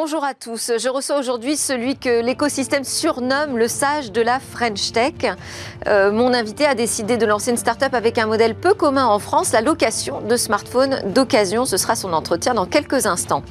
Bonjour à tous. Je reçois aujourd'hui celui que l'écosystème surnomme le sage de la French Tech. Euh, mon invité a décidé de lancer une start-up avec un modèle peu commun en France, la location de smartphones d'occasion. Ce sera son entretien dans quelques instants.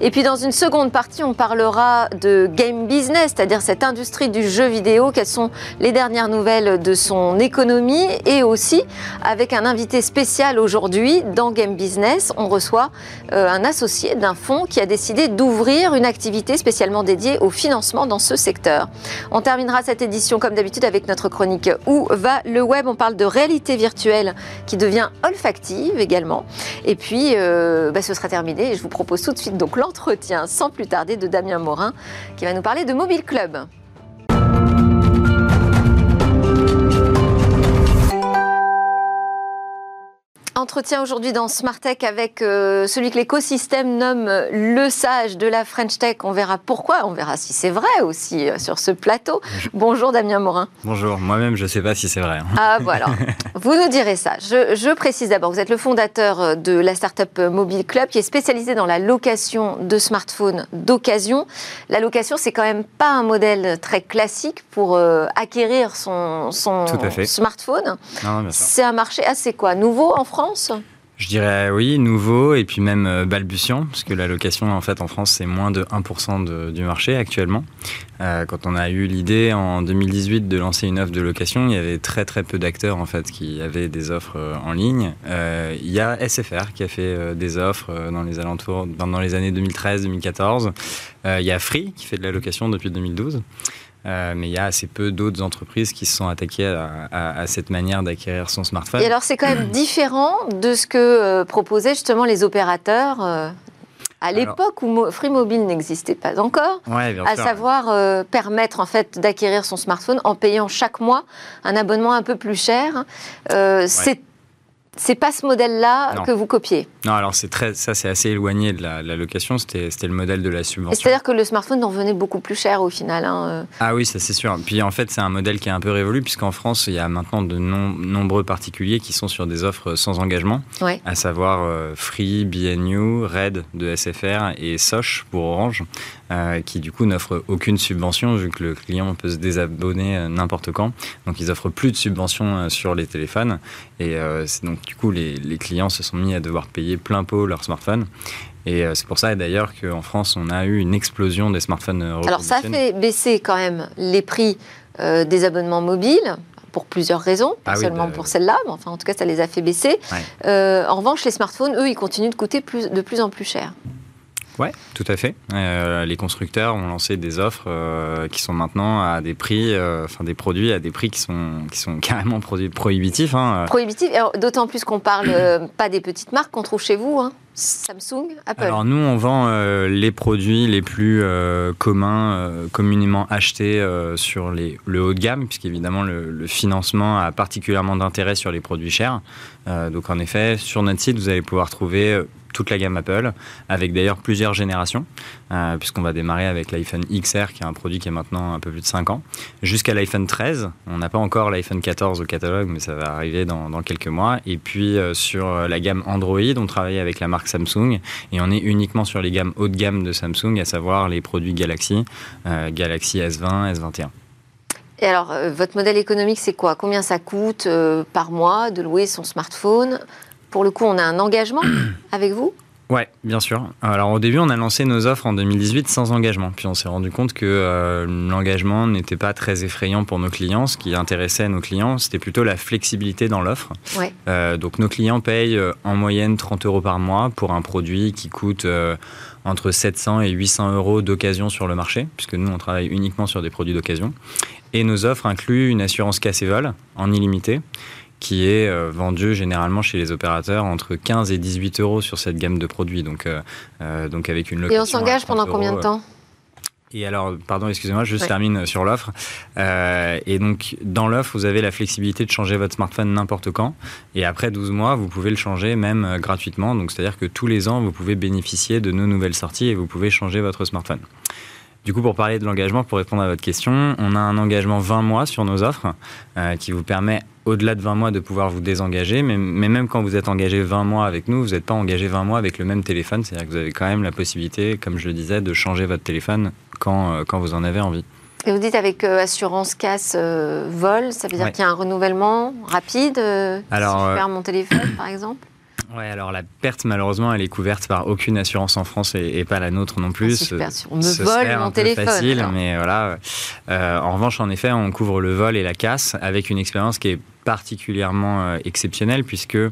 Et puis dans une seconde partie, on parlera de game business, c'est-à-dire cette industrie du jeu vidéo. Quelles sont les dernières nouvelles de son économie? Et aussi, avec un invité spécial aujourd'hui dans Game Business, on reçoit euh, un associé d'un fonds qui a décidé d'ouvrir une activité spécialement dédiée au financement dans ce secteur. On terminera cette édition comme d'habitude avec notre chronique Où va le web? On parle de réalité virtuelle qui devient olfactive également. Et puis, euh, bah, ce sera terminé et je vous propose tout de suite donc l'entretien sans plus tarder de Damien Morin qui va nous parler de Mobile Club. Entretien aujourd'hui dans Smart Tech avec euh, celui que l'écosystème nomme le sage de la French Tech. On verra pourquoi, on verra si c'est vrai aussi euh, sur ce plateau. Bonjour Damien Morin. Bonjour, moi-même je ne sais pas si c'est vrai. Hein. Ah voilà, vous nous direz ça. Je, précise d'abord, vous êtes le fondateur euh, de la startup Mobile Club qui est spécialisée dans la location de smartphones d'occasion. La location, c'est quand même pas un modèle très classique pour acquérir son, son smartphone. C'est un marché assez quoi Nouveau en France? Je dirais oui, nouveau et puis même euh, balbutiant, parce que la location en fait en France c'est moins de 1% du marché actuellement. Euh, quand on a eu l'idée en 2018 de lancer une offre de location, il y avait très très peu d'acteurs en fait qui avaient des offres euh, en ligne. il y a SFR qui a fait des offres dans les alentours, dans les années 2013-2014. il y a Free qui fait de la location depuis 2012. Euh, mais il y a assez peu d'autres entreprises qui se sont attaquées à, cette manière d'acquérir son smartphone. Et alors c'est quand même différent de ce que euh, proposaient justement les opérateurs euh, à l'époque où Free Mobile n'existait pas encore, à savoir permettre en fait d'acquérir son smartphone en payant chaque mois un abonnement un peu plus cher. C'est c'est pas ce modèle-là que vous copiez. Non, alors c'est très, ça c'est assez éloigné de la, location. C'était, le modèle de la subvention. C'est-à-dire que le smartphone en venait beaucoup plus cher au final. Hein, euh. Ah oui, ça c'est sûr. Puis en fait, c'est un modèle qui est un peu révolu puisqu'en France, il y a maintenant de nombreux particuliers qui sont sur des offres sans engagement, à savoir euh, Free, BNU, Red de SFR et Soch pour Orange. Euh, qui du coup n'offrent aucune subvention vu que le client peut se désabonner n'importe quand. Donc ils offrent plus de subventions sur les téléphones et c'est donc du coup les, clients se sont mis à devoir payer plein pot leur smartphone. Et c'est pour ça d'ailleurs qu'en France, on a eu une explosion des smartphones. Alors ça fait baisser quand même les prix des abonnements mobiles pour plusieurs raisons, pas ah seulement pour celle-là, mais enfin en tout cas ça les a fait baisser. en revanche, les smartphones, eux, ils continuent de coûter plus, de plus en plus cher. Oui, tout à fait. Euh, les constructeurs ont lancé des offres euh, qui sont maintenant à des prix, euh, enfin des produits à des prix qui sont, qui sont carrément prohibitifs. Hein. Prohibitifs, d'autant plus qu'on parle pas des petites marques qu'on trouve chez vous. Hein. Samsung, Apple Alors nous, on vend les produits les plus communs, communément achetés sur les, le haut de gamme, puisqu'évidemment le, le financement a particulièrement d'intérêt sur les produits chers. donc en effet, sur notre site, vous allez pouvoir trouver toute la gamme Apple, avec d'ailleurs plusieurs générations, euh, puisqu'on va démarrer avec l'iPhone XR, qui est un produit qui est maintenant un peu plus de 5 ans, jusqu'à l'iPhone 13. On n'a pas encore l'iPhone 14 au catalogue, mais ça va arriver dans, quelques mois. Et puis euh, sur la gamme Android, on travaille avec la marque Samsung, et on est uniquement sur les gammes haut de gamme de Samsung, à savoir les produits Galaxy, euh, Galaxy S20, S21. Et alors, votre modèle économique, c'est quoi? Combien ça coûte par mois de louer son smartphone? Pour le coup, on a un engagement avec vous? Ouais, bien sûr. Alors au début, on a lancé nos offres en 2018 sans engagement. Puis on s'est rendu compte que euh, l'engagement n'était pas très effrayant pour nos clients. Ce qui intéressait nos clients, c'était plutôt la flexibilité dans l'offre. Euh, donc nos clients payent euh, en moyenne 30 euros par mois pour un produit qui coûte entre 700 et 800 euros d'occasion sur le marché, puisque nous, on travaille uniquement sur des produits d'occasion. Et nos offres incluent une assurance casse et vol en illimité qui est euh, vendu généralement chez les opérateurs entre 15 et 18 euros sur cette gamme de produits. Donc, euh, euh, donc avec une location. Et on s'engage pendant combien de temps et alors, pardon, excusez-moi, je termine sur l'offre. et donc, dans l'offre, vous avez la flexibilité de changer votre smartphone n'importe quand. Et après 12 mois, vous pouvez le changer même gratuitement. Donc, c'est-à-dire que tous les ans, vous pouvez bénéficier de nos nouvelles sorties et vous pouvez changer votre smartphone. Du coup, pour parler de l'engagement, pour répondre à votre question, on a un engagement 20 mois sur nos offres qui vous permet au-delà de 20 mois de pouvoir vous désengager, mais, mais, même quand vous êtes engagé 20 mois avec nous, vous n'êtes pas engagé 20 mois avec le même téléphone, c'est-à-dire que vous avez quand même la possibilité, comme je le disais, de changer votre téléphone quand, quand vous en avez envie. Et vous dites avec assurance casse vol, ça veut dire qu'il y a un renouvellement rapide Alors, si je perds mon téléphone, par exemple? Ouais, alors la perte, malheureusement, elle est couverte par aucune assurance en France et, pas la nôtre non plus. Ah, on me vole mon téléphone. facile, mais voilà. Euh, en revanche, en effet, on couvre le vol et la casse avec une expérience qui est particulièrement euh, exceptionnel puisque euh,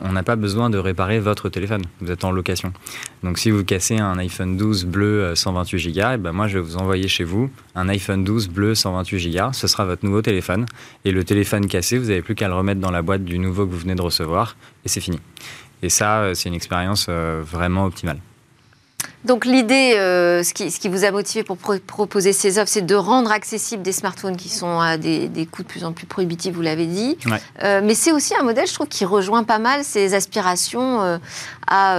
on n'a pas besoin de réparer votre téléphone. Vous êtes en location. Donc si vous cassez un iPhone 12 bleu 128 Go, et ben moi je vais vous envoyer chez vous un iPhone 12 bleu 128 Go. Ce sera votre nouveau téléphone. Et le téléphone cassé, vous n'avez plus qu'à le remettre dans la boîte du nouveau que vous venez de recevoir et c'est fini. Et ça, euh, c'est une expérience vraiment optimale. Donc l'idée, euh, ce, qui, vous a motivé pour proposer ces offres, c'est de rendre accessibles des smartphones qui sont à des, coûts de plus en plus prohibitifs, vous l'avez dit. Euh, mais c'est aussi un modèle, je trouve, qui rejoint pas mal ces aspirations euh, à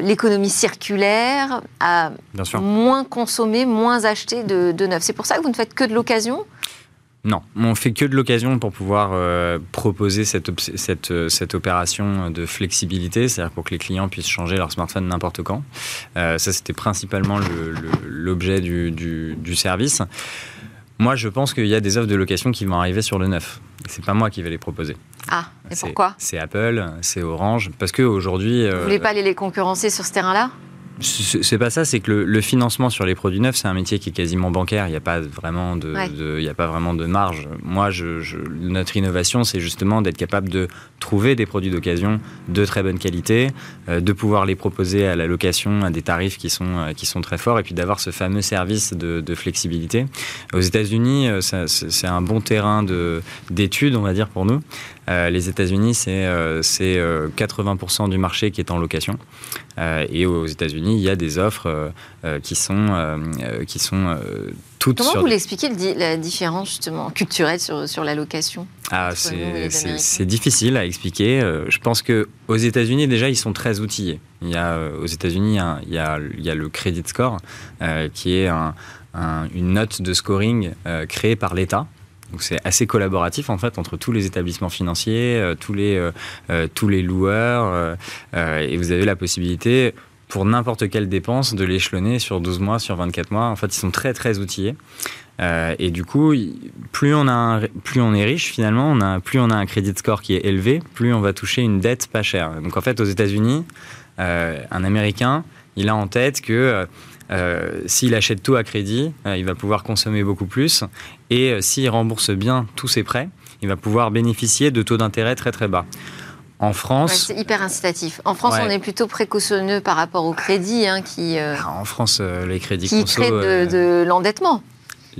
l'économie circulaire, à moins consommer, moins acheter de, de neuf. C'est pour ça que vous ne faites que de l'occasion? Non, on fait que de l'occasion pour pouvoir euh, proposer cette, cette, euh, cette, opération de flexibilité, c'est-à-dire pour que les clients puissent changer leur smartphone n'importe quand. Euh, ça, c'était principalement l'objet du, du, service. Moi, je pense qu'il y a des offres de location qui vont arriver sur le neuf. C'est pas moi qui vais les proposer. Ah, et pourquoi? C'est Apple, c'est Orange, parce qu'aujourd'hui... Vous voulez pas aller les concurrencer sur ce terrain-là? C'est pas ça, c'est que le, financement sur les produits neufs, c'est un métier qui est quasiment bancaire. Il n'y a pas vraiment de, il a pas vraiment de marge. Moi, je, notre innovation, c'est justement d'être capable de trouver des produits d'occasion de très bonne qualité, euh, de pouvoir les proposer à la location à des tarifs qui sont euh, qui sont très forts, et puis d'avoir ce fameux service de, flexibilité. Aux États-Unis, euh, c'est un bon terrain d'études, on va dire pour nous. Les États-Unis, c'est 80% du marché qui est en location. et aux États-Unis, il y a des offres euh, euh, qui sont, euh, qui sont toutes Comment vous l'expliquez la différence justement culturelle sur, sur la location? Ah, c'est difficile à expliquer. Je pense que aux États-Unis déjà ils sont très outillés. Il y a aux États-Unis il y a le credit score qui est une note de scoring créée par l'État donc c'est assez collaboratif en fait entre tous les établissements financiers, tous, les, tous les loueurs, et vous avez la possibilité pour n'importe quelle dépense de l'échelonner sur 12 mois, sur 24 mois. En fait, ils sont très très outillés. Euh, et du coup, plus on, a plus on est riche finalement, plus on a un crédit score qui est élevé, plus on va toucher une dette pas chère. Donc en fait, aux États-Unis, euh, un Américain, il a en tête que euh, s'il achète tout à crédit, il va pouvoir consommer beaucoup plus. Et s'il rembourse bien tous ses prêts, il va pouvoir bénéficier de taux d'intérêt très très bas. En France. c'est hyper incitatif. En France, on est plutôt précautionneux par rapport au crédit. Hein, qui, euh, ah, en France, euh, les crédits qui conso. de, euh, de l'endettement.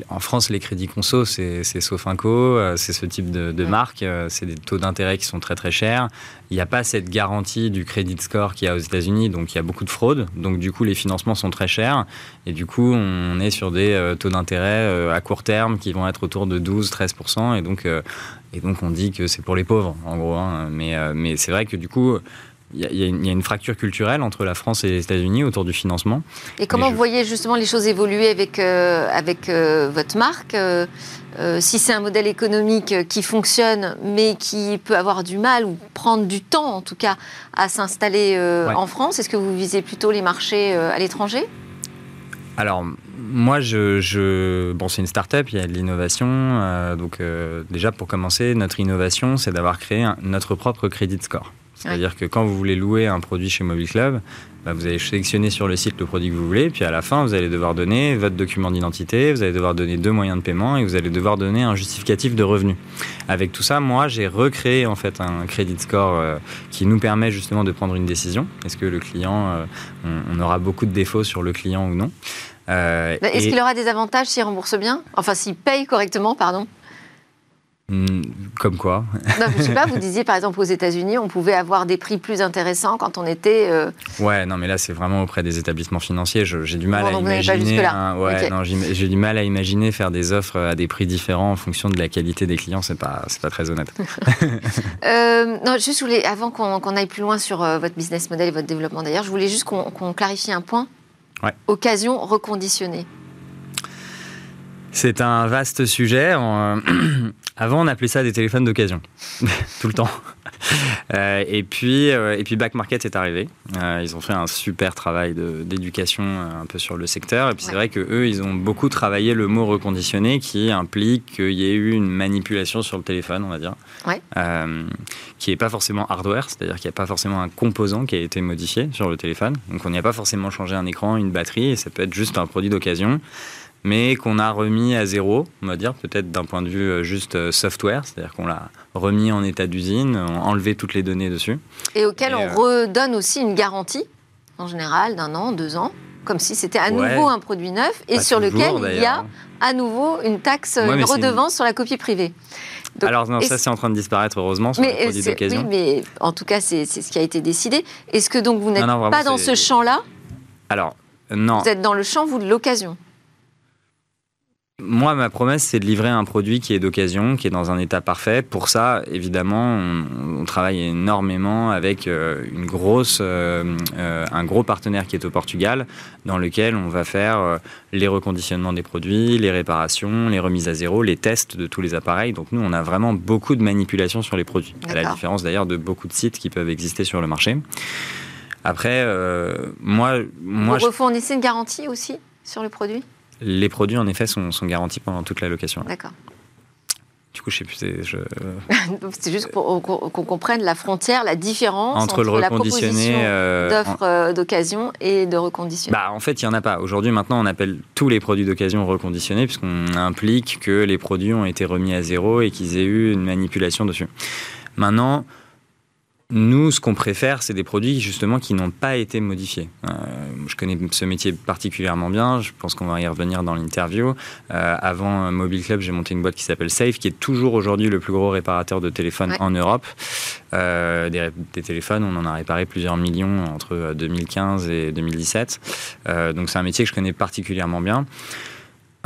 En France, les crédits conso, c'est Sofinco, c'est ce type de, marque, c'est des taux d'intérêt qui sont très très chers. Il n'y a pas cette garantie du crédit score qu'il y a aux États-Unis, donc il y a beaucoup de fraude. Donc du coup, les financements sont très chers. Et du coup, on est sur des taux d'intérêt à court terme qui vont être autour de 12-13%. Et donc et donc on dit que c'est pour les pauvres, en gros. Hein. Mais, euh, mais c'est vrai que du coup, il y, a une fracture culturelle entre la France et les États-Unis autour du financement. Et comment vous voyez justement les choses évoluer avec, euh, avec euh, votre marque Si c'est un modèle économique qui fonctionne, mais qui peut avoir du mal ou prendre du temps, en tout cas, à s'installer en France, est-ce que vous visez plutôt les marchés à l'étranger? Alors, moi, je, bon, c'est une start-up, il y a de l'innovation. Euh, donc, euh, déjà, pour commencer, notre innovation, c'est d'avoir créé notre propre credit score. C'est-à-dire que quand vous voulez louer un produit chez Mobile Club, bah, vous allez sélectionner sur le site le produit que vous voulez, puis à la fin, vous allez devoir donner votre document d'identité, vous allez devoir donner deux moyens de paiement et vous allez devoir donner un justificatif de revenu. Avec tout ça, moi, j'ai recréé en fait un credit score euh, qui nous permet justement de prendre une décision. Est-ce que le client, on, aura beaucoup de défauts sur le client ou non? Euh, est-ce qu'il aura des avantages s'il rembourse bien? Enfin, s'il paye correctement, pardon? Hmm, comme quoi non, Je sais pas, vous disiez par exemple aux États-Unis, on pouvait avoir des prix plus intéressants quand on était. Euh, ouais, non, mais là c'est vraiment auprès des établissements financiers. J'ai du mal à imaginer. ouais, non, j'ai du mal à imaginer faire des offres à des prix différents en fonction de la qualité des clients. C'est pas, c'est pas très honnête. euh, non, juste voulais, avant qu'on aille plus loin sur euh, votre business model et votre développement d'ailleurs, je voulais juste qu'on clarifie un point Occasion reconditionnée. C'est un vaste sujet. Avant, on appelait ça des téléphones d'occasion, tout le temps. Euh, et, puis, euh, et puis Back Market est arrivé. Euh, ils ont fait un super travail d'éducation un peu sur le secteur. Et puis c'est vrai que eux, ils ont beaucoup travaillé le mot reconditionné, qui implique qu'il y ait eu une manipulation sur le téléphone, on va dire, qui n'est pas forcément hardware, c'est-à-dire qu'il n'y a pas forcément un composant qui a été modifié sur le téléphone. Donc on n'y a pas forcément changé un écran, une batterie, et ça peut être juste un produit d'occasion mais qu'on a remis à zéro, on va dire, peut-être d'un point de vue euh, juste euh, software, c'est-à-dire qu'on l'a remis en état d'usine, enlevé toutes les données dessus. Et auquel on euh, redonne aussi une garantie, en général, d'un an, deux ans, comme si c'était à nouveau un produit neuf, et sur lequel il y a à nouveau une taxe, une redevance sur la copie privée. Alors non, ça c'est en train de disparaître heureusement sur les produits d'occasion. Oui, mais en tout cas c'est ce qui a été décidé. Est-ce que donc vous n'êtes pas dans ce champ-là? Alors non. Vous êtes dans le champ vous de l'occasion. Moi, ma promesse, c'est de livrer un produit qui est d'occasion, qui est dans un état parfait. Pour ça, évidemment, on, travaille énormément avec euh, une grosse, euh, euh, un gros partenaire qui est au Portugal, dans lequel on va faire les reconditionnements des produits, les réparations, les remises à zéro, les tests de tous les appareils. Donc nous, on a vraiment beaucoup de manipulations sur les produits, à la différence d'ailleurs de beaucoup de sites qui peuvent exister sur le marché. Après, moi, moi, vous refournissez une garantie aussi sur le produit? Les produits, en effet, sont, garantis pendant toute la location. D'accord. Du coup, je sais plus. Je... c'est juste pour qu'on comprenne la frontière, la différence entre, le reconditionné euh, d'offres euh, d'occasion et de reconditionné. Bah, en fait, il n'y en a pas. Aujourd'hui, maintenant, on appelle tous les produits d'occasion reconditionnés puisqu'on implique que les produits ont été remis à zéro et qu'ils aient eu une manipulation dessus. Maintenant, nous, ce qu'on préfère, c'est des produits justement qui n'ont pas été modifiés. Euh, je connais ce métier particulièrement bien. Je pense qu'on va y revenir dans l'interview. Euh, avant Mobile Club, j'ai monté une boîte qui s'appelle Safe, qui est toujours aujourd'hui le plus gros réparateur de téléphones en Europe. Euh, des, des, téléphones, on en a réparé plusieurs millions entre 2015 et 2017. donc c'est un métier que je connais particulièrement bien.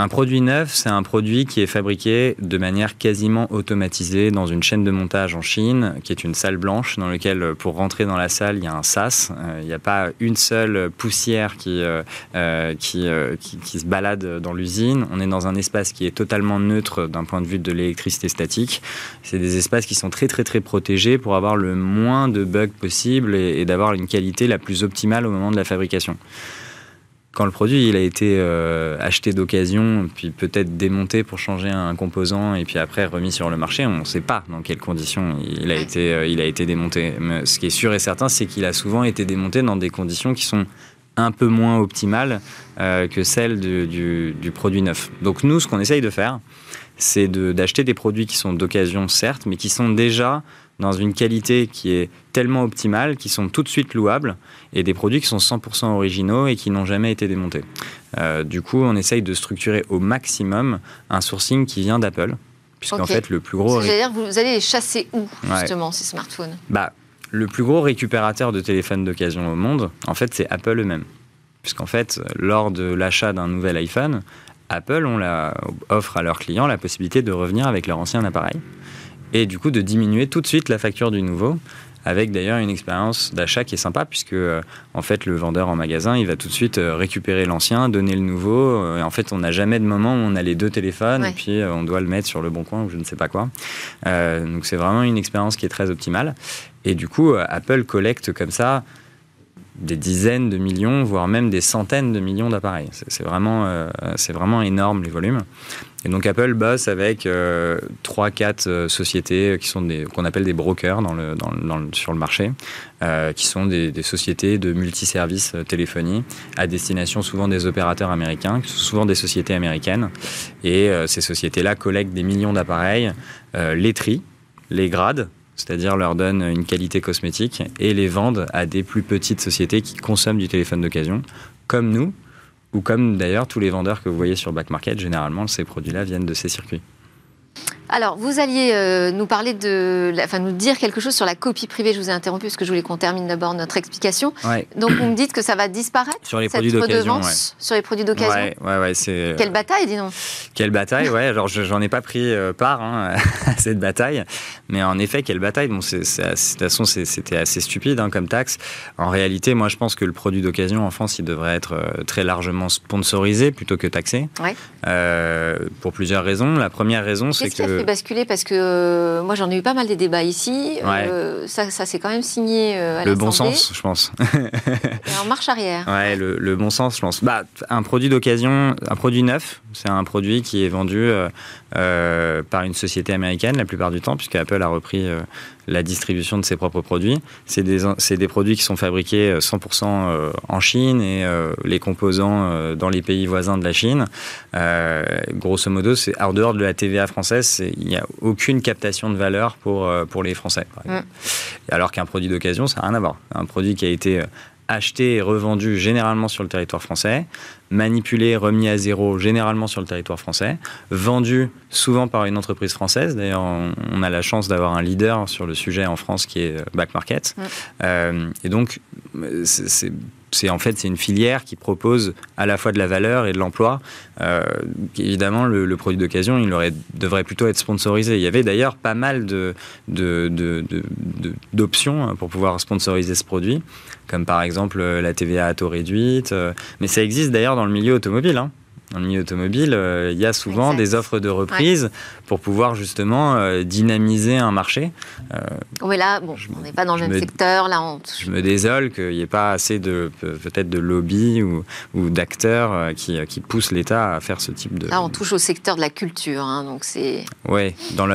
Un produit neuf, c'est un produit qui est fabriqué de manière quasiment automatisée dans une chaîne de montage en Chine, qui est une salle blanche dans laquelle, pour rentrer dans la salle, il y a un sas. Euh, il n'y a pas une seule poussière qui, euh, euh, qui, qui, se balade dans l'usine. On est dans un espace qui est totalement neutre d'un point de vue de l'électricité statique. C'est des espaces qui sont très très très protégés pour avoir le moins de bugs possible et d'avoir une qualité la plus optimale au moment de la fabrication quand le produit il a été euh, acheté d'occasion, puis peut-être démonté pour changer un composant et puis après remis sur le marché, on ne sait pas dans quelles conditions il a été, euh, il a été démonté. Mais ce qui est sûr et certain, c'est qu'il a souvent été démonté dans des conditions qui sont un peu moins optimales euh, que celles du, du, produit neuf. Donc nous, ce qu'on essaye de faire, c'est d'acheter des produits qui sont d'occasion, certes, mais qui sont déjà dans une qualité qui est tellement optimale qu'ils sont tout de suite louables et des produits qui sont 100% originaux et qui n'ont jamais été démontés. Euh, du coup, on essaye de structurer au maximum un sourcing qui vient d'Apple. Puisqu'en fait, le plus gros. C'est-à-dire, vous allez les chasser où, justement, ces smartphones? Bah, Le plus gros récupérateur de téléphones d'occasion au monde, en fait, c'est Apple eux-mêmes. Puisqu'en fait, lors de l'achat d'un nouvel iPhone, Apple on la, offre à leurs clients la possibilité de revenir avec leur ancien appareil et du coup de diminuer tout de suite la facture du nouveau avec d'ailleurs une expérience d'achat qui est sympa puisque euh, en fait le vendeur en magasin il va tout de suite euh, récupérer l'ancien, donner le nouveau euh, et en fait on n'a jamais de moment où on a les deux téléphones et puis on doit le mettre sur le bon coin ou je ne sais pas quoi. donc c'est vraiment une expérience qui est très optimale et du coup Apple collecte comme ça des dizaines de millions, voire même des centaines de millions d'appareils. C'est vraiment, c'est vraiment énorme les volumes. Et donc Apple bosse avec euh, trois, 4 euh, sociétés qui sont qu'on appelle des brokers sur le marché, euh, qui sont des, sociétés de multiservices téléphonie à destination souvent des opérateurs américains, souvent des sociétés américaines. Et ces sociétés-là collectent des millions d'appareils, les trient, les gradent, c'est-à-dire leur donnent une qualité cosmétique et les vendent à des plus petites sociétés qui consomment du téléphone d'occasion, comme nous, ou comme d'ailleurs tous les vendeurs que vous voyez sur Back Market, généralement ces produits-là viennent de ces circuits. Alors, vous alliez euh, nous parler de, enfin, nous dire quelque chose sur la copie privée. Je vous ai interrompu parce que je voulais qu'on termine d'abord notre explication. Donc, vous me dites que ça va disparaître sur les produits d'occasion, sur les produits d'occasion. Ouais, ouais, c'est. Quelle bataille, dis donc. Quelle bataille, ouais. Alors, j'en ai pas pris euh, part hein, à cette bataille, mais en effet, quelle bataille. Bon, de toute façon, c'était assez stupide hein, comme taxe. En réalité, moi, je pense que le produit d'occasion en France, il devrait être euh, très largement sponsorisé plutôt que taxé. pour plusieurs raisons. La première raison, c'est que fait basculer Parce que euh, moi, j'en ai eu pas mal des débats ici. Euh, ça, ça s'est quand même signé à Le bon sens, je pense. Et en marche arrière. Ouais, le, le, bon sens, je pense. Bah, un produit d'occasion, un produit neuf, c'est un produit qui est vendu par une société américaine la plupart du temps, puisque Apple a repris la distribution de ses propres produits. C'est des, des, produits qui sont fabriqués 100% en Chine et les composants dans les pays voisins de la Chine. grosso modo, c'est en dehors de la TVA française, il n'y a aucune captation de valeur pour, euh, pour les Français. Mm. Alors qu'un produit d'occasion, ça n'a rien à voir. Un produit qui a été euh, acheté et revendu généralement sur le territoire français, manipulé, remis à zéro généralement sur le territoire français, vendu souvent par une entreprise française. D'ailleurs, on, a la chance d'avoir un leader sur le sujet en France qui est euh, Back Market. Mm. et donc, c'est c'est en fait c'est une filière qui propose à la fois de la valeur et de l'emploi. Euh, évidemment, le, produit d'occasion, il devrait plutôt être sponsorisé. Il y avait d'ailleurs pas mal d'options hein, pour pouvoir sponsoriser ce produit, comme par exemple la TVA à taux réduite. Euh, mais ça existe d'ailleurs dans le milieu automobile. Hein dans le milieu automobile, euh, il y a souvent des offres de reprise pour pouvoir justement euh, dynamiser un marché. Euh, oui, là, bon, on n'est pas dans le même secteur. Là, on... Je me désole qu'il n'y ait pas assez de peut-être de lobby ou, ou d'acteurs qui, qui, poussent l'État à faire ce type de. Là, on touche au secteur de la culture, hein, donc c'est. Oui,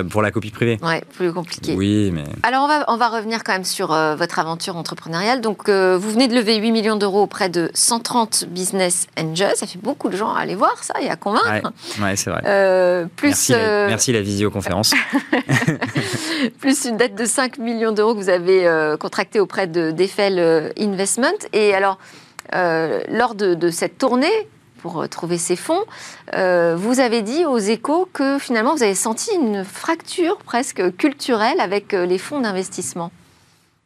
pour la copie privée. Oui, plus compliqué. Oui, mais. Alors, on va, on va revenir quand même sur votre aventure entrepreneuriale. Donc, vous venez de lever 8 millions d'euros auprès de 130 business angels. Ça fait beaucoup de gens à aller voir ça et à convaincre. Ouais, c'est vrai. Euh, plus, merci, la, euh, merci, la, visioconférence. plus une dette de 5 millions d'euros que vous avez euh, contractée auprès de d'Eiffel Investment. Et alors, lors de, de, cette tournée, pour trouver ces fonds, vous avez dit aux échos que finalement vous avez senti une fracture presque culturelle avec les fonds d'investissement.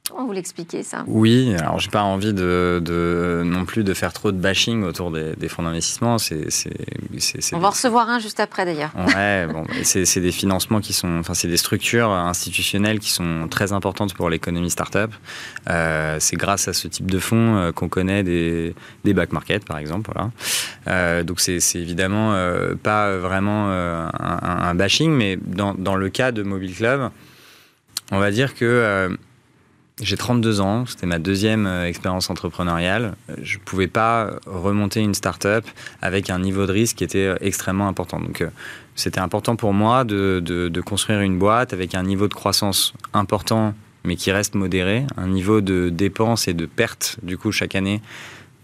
Comment vous l'expliquez ça Oui, alors j'ai pas envie de, non plus de faire trop de bashing autour des, fonds d'investissement. C'est, On va en recevoir un juste après d'ailleurs. Ouais, bon, c'est, des financements qui sont, enfin c'est des structures institutionnelles qui sont très importantes pour l'économie start-up. Euh, c'est grâce à ce type de fonds euh, qu'on connaît des, des back market par exemple. Voilà. Euh, donc c'est, évidemment pas vraiment un, un, bashing, mais dans, dans, le cas de Mobile Club, on va dire que j'ai 32 ans, c'était ma deuxième euh, expérience entrepreneuriale. Je ne pouvais pas remonter une start-up avec un niveau de risque qui était euh, extrêmement important. Donc, euh, c'était important pour moi de, de, construire une boîte avec un niveau de croissance important, mais qui reste modéré, un niveau de dépenses et de pertes, du coup, chaque année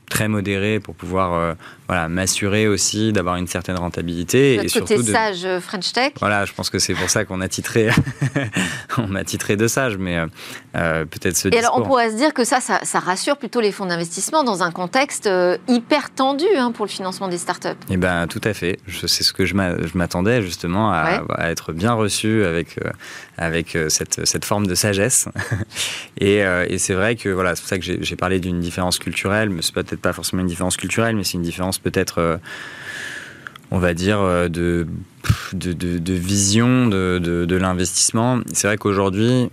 très modéré pour pouvoir euh, voilà, m'assurer aussi d'avoir une certaine rentabilité. et côté sage euh, French Tech. Voilà, je pense que c'est pour ça qu'on a titré, on m'a titré de sage, mais euh, peut-être ce. Et alors, on pourrait se dire que ça, ça, rassure plutôt les fonds d'investissement dans un contexte hyper tendu hein, pour le financement des startups. Eh ben, tout à fait. C'est ce que je m'attendais justement à, à, être bien reçu avec avec cette, cette forme de sagesse. et, et c'est vrai que voilà, c'est pour ça que j'ai parlé d'une différence culturelle, mais c'est peut-être pas forcément une différence culturelle, mais c'est une différence peut-être, euh, on va dire, euh, de, de, vision de, de l'investissement. C'est vrai qu'aujourd'hui,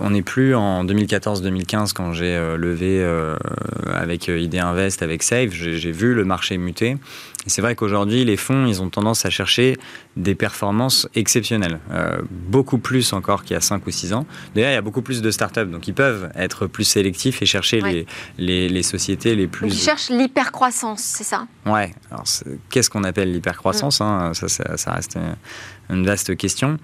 on n'est plus en 2014-2015 quand j'ai euh, levé euh, avec euh, ID Invest, avec Save. J'ai vu le marché muter. c'est vrai qu'aujourd'hui, les fonds, ils ont tendance à chercher des performances exceptionnelles. beaucoup plus encore qu'il y a 5 ou 6 ans. D'ailleurs, il y a beaucoup plus de startups, donc ils peuvent être plus sélectifs et chercher les, les, sociétés les plus... ils cherchent l'hypercroissance, c'est ça? Ouais. Alors, qu'est-ce qu'on appelle l'hypercroissance hein? Ça, ça, ça, reste une vaste question.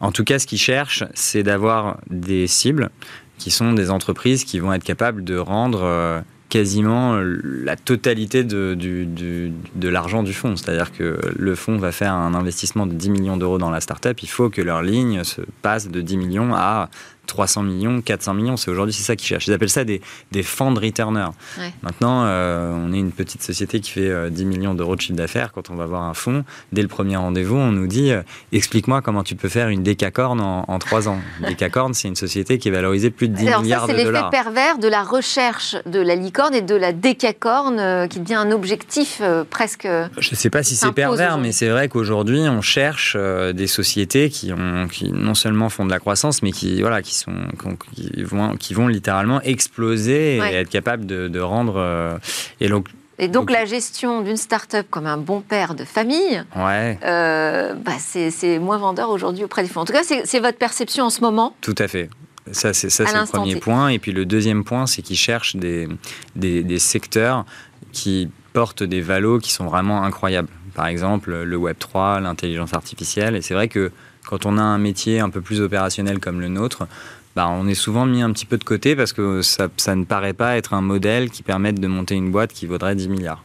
En tout cas, ce qu'ils cherchent, c'est d'avoir des cibles qui sont des entreprises qui vont être capables de rendre euh, quasiment la totalité de, de l'argent du fonds. C'est-à-dire que le fonds va faire un investissement de 10 millions d'euros dans la startup. Il faut que leur ligne se passe de 10 millions à 300 millions, 400 millions. C'est aujourd'hui, c'est ça qu'ils cherchent. Ils appellent ça des, des fund returners. Maintenant, euh, on est une petite société qui fait 10 euh, millions d'euros de chiffre d'affaires. Quand on va voir un fonds, dès le premier rendez-vous, on nous dit euh, explique-moi comment tu peux faire une décacorne en, en 3 ans. décacorne, c'est une société qui est valorisée plus de 10 milliards de dollars. C'est l'effet pervers de la recherche de la licorne et de la décacorne qui devient un objectif presque. Je ne sais pas si c'est pervers, mais c'est vrai qu'aujourd'hui, on cherche des sociétés qui, ont, qui non seulement font de la croissance, mais qui, voilà, qui sont, qui, vont, qui vont littéralement exploser et être capables de, rendre. Euh, et donc, Et donc, la gestion d'une start-up comme un bon père de famille, ouais. euh, bah, c'est moins vendeur aujourd'hui auprès des fonds. En tout cas, c'est votre perception en ce moment Tout à fait. Ça, c'est le premier point. Et puis le deuxième point, c'est qu'ils cherchent des, des, des, secteurs qui portent des valos qui sont vraiment incroyables. Par exemple, le Web 3, l'intelligence artificielle. Et c'est vrai que quand on a un métier un peu plus opérationnel comme le nôtre, bah, on est souvent mis un petit peu de côté parce que ça, ça, ne paraît pas être un modèle qui permette de monter une boîte qui vaudrait 10 milliards.